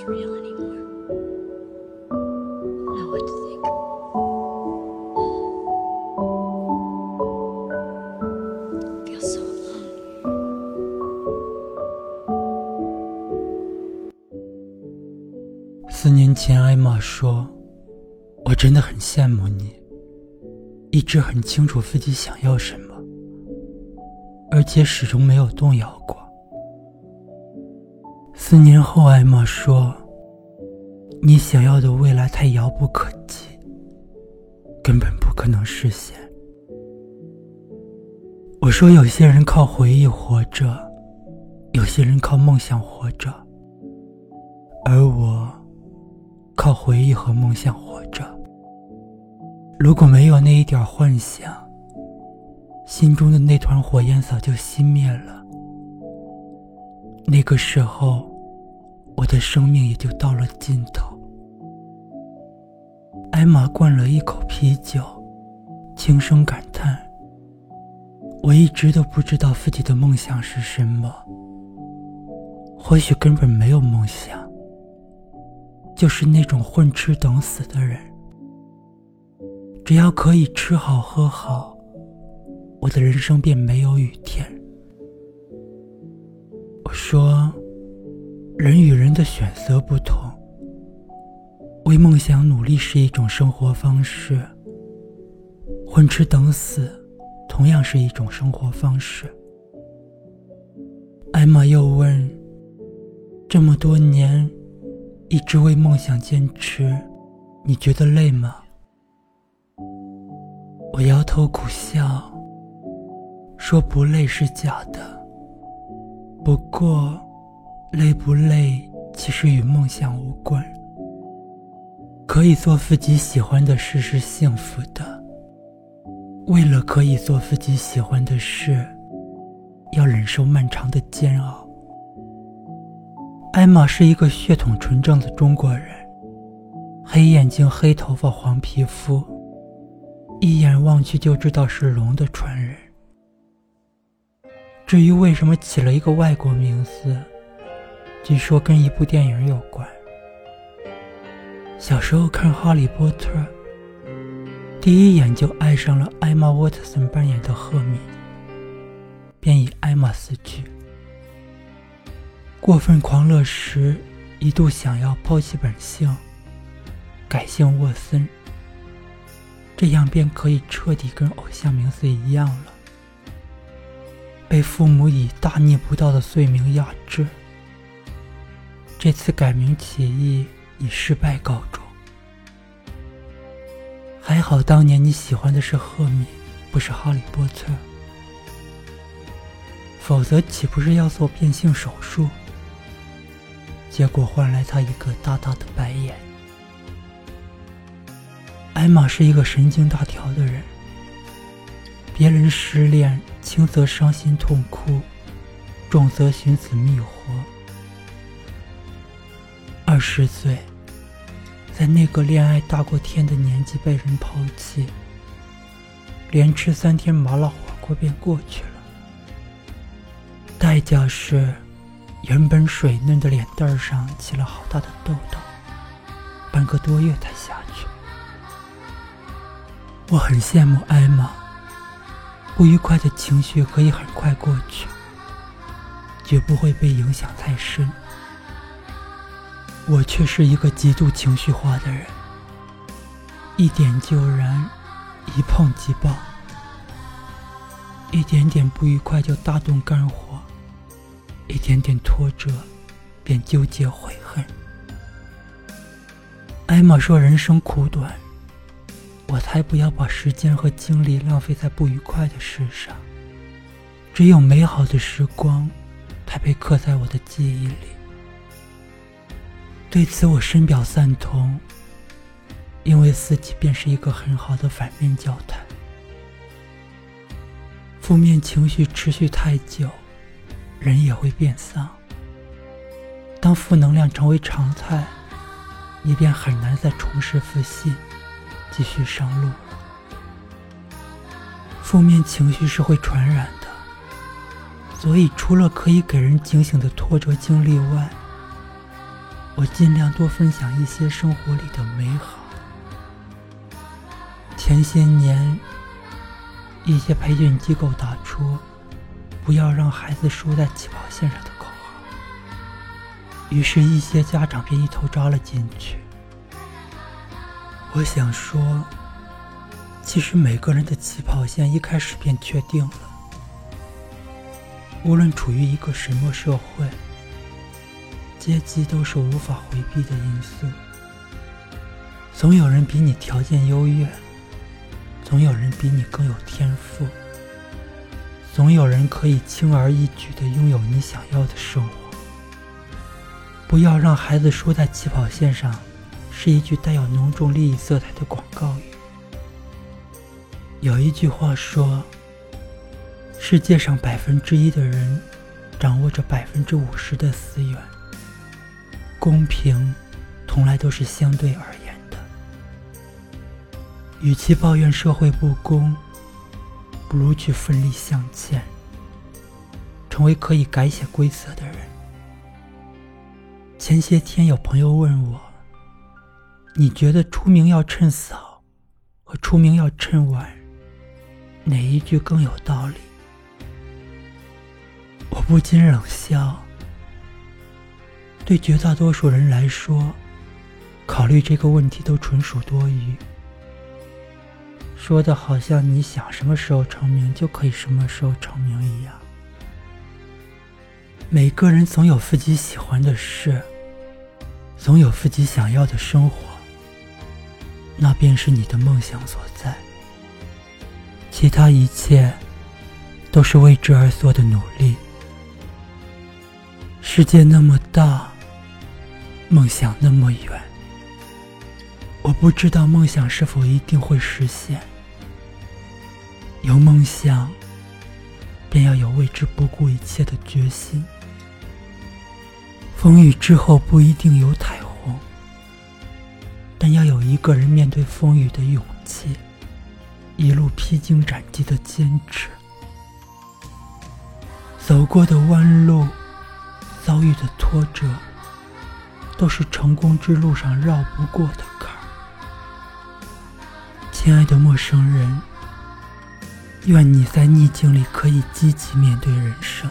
what's real anymore. Know what to think. Feel so alone. 四年前，艾玛说：“我真的很羡慕你，一直很清楚自己想要什么，而且始终没有动摇过。”四年后，艾玛说：“你想要的未来太遥不可及，根本不可能实现。”我说：“有些人靠回忆活着，有些人靠梦想活着，而我……”靠回忆和梦想活着。如果没有那一点幻想，心中的那团火焰早就熄灭了。那个时候，我的生命也就到了尽头。艾玛灌了一口啤酒，轻声感叹：“我一直都不知道自己的梦想是什么，或许根本没有梦想。”就是那种混吃等死的人。只要可以吃好喝好，我的人生便没有雨天。我说，人与人的选择不同，为梦想努力是一种生活方式，混吃等死同样是一种生活方式。艾玛又问：这么多年。一直为梦想坚持，你觉得累吗？我摇头苦笑，说不累是假的。不过，累不累其实与梦想无关。可以做自己喜欢的事是幸福的。为了可以做自己喜欢的事，要忍受漫长的煎熬。艾玛是一个血统纯正的中国人，黑眼睛、黑头发、黄皮肤，一眼望去就知道是龙的传人。至于为什么起了一个外国名字，据说跟一部电影有关。小时候看《哈利波特》，第一眼就爱上了艾玛·沃特森扮演的赫敏，便以艾玛死去。过分狂热时，一度想要抛弃本性，改姓沃森，这样便可以彻底跟偶像名字一样了。被父母以大逆不道的罪名压制，这次改名起义以失败告终。还好当年你喜欢的是赫敏，不是哈利波特，否则岂不是要做变性手术？结果换来他一个大大的白眼。艾玛是一个神经大条的人，别人失恋，轻则伤心痛哭，重则寻死觅活。十岁，在那个恋爱大过天的年纪被人抛弃，连吃三天麻辣火锅便过去了，代价是。原本水嫩的脸蛋上起了好大的痘痘，半个多月才下去。我很羡慕艾玛，不愉快的情绪可以很快过去，绝不会被影响太深。我却是一个极度情绪化的人，一点就燃，一碰即爆，一点点不愉快就大动肝火。一点点挫折，便纠结悔恨。艾玛说：“人生苦短，我才不要把时间和精力浪费在不愉快的事上。只有美好的时光，才被刻在我的记忆里。”对此，我深表赞同，因为四季便是一个很好的反面教材。负面情绪持续太久。人也会变丧。当负能量成为常态，你便很难再重拾自信，继续上路。负面情绪是会传染的，所以除了可以给人警醒的挫折经历外，我尽量多分享一些生活里的美好。前些年，一些培训机构打出“不要让孩子输在起跑线上的”口号，于是，一些家长便一头扎了进去。我想说，其实每个人的起跑线一开始便确定了，无论处于一个什么社会。阶级都是无法回避的因素，总有人比你条件优越，总有人比你更有天赋，总有人可以轻而易举的拥有你想要的生活。不要让孩子输在起跑线上，是一句带有浓重利益色彩的广告语。有一句话说：“世界上百分之一的人，掌握着百分之五十的资源。”公平，从来都是相对而言的。与其抱怨社会不公，不如去奋力向前，成为可以改写规则的人。前些天有朋友问我：“你觉得出名要趁早，和出名要趁晚，哪一句更有道理？”我不禁冷笑。对绝大多数人来说，考虑这个问题都纯属多余。说的好像你想什么时候成名就可以什么时候成名一样。每个人总有自己喜欢的事，总有自己想要的生活，那便是你的梦想所在。其他一切，都是为之而做的努力。世界那么大。梦想那么远，我不知道梦想是否一定会实现。有梦想，便要有为之不顾一切的决心。风雨之后不一定有彩虹，但要有一个人面对风雨的勇气，一路披荆斩棘的坚持。走过的弯路，遭遇的挫折。都是成功之路上绕不过的坎儿。亲爱的陌生人，愿你在逆境里可以积极面对人生。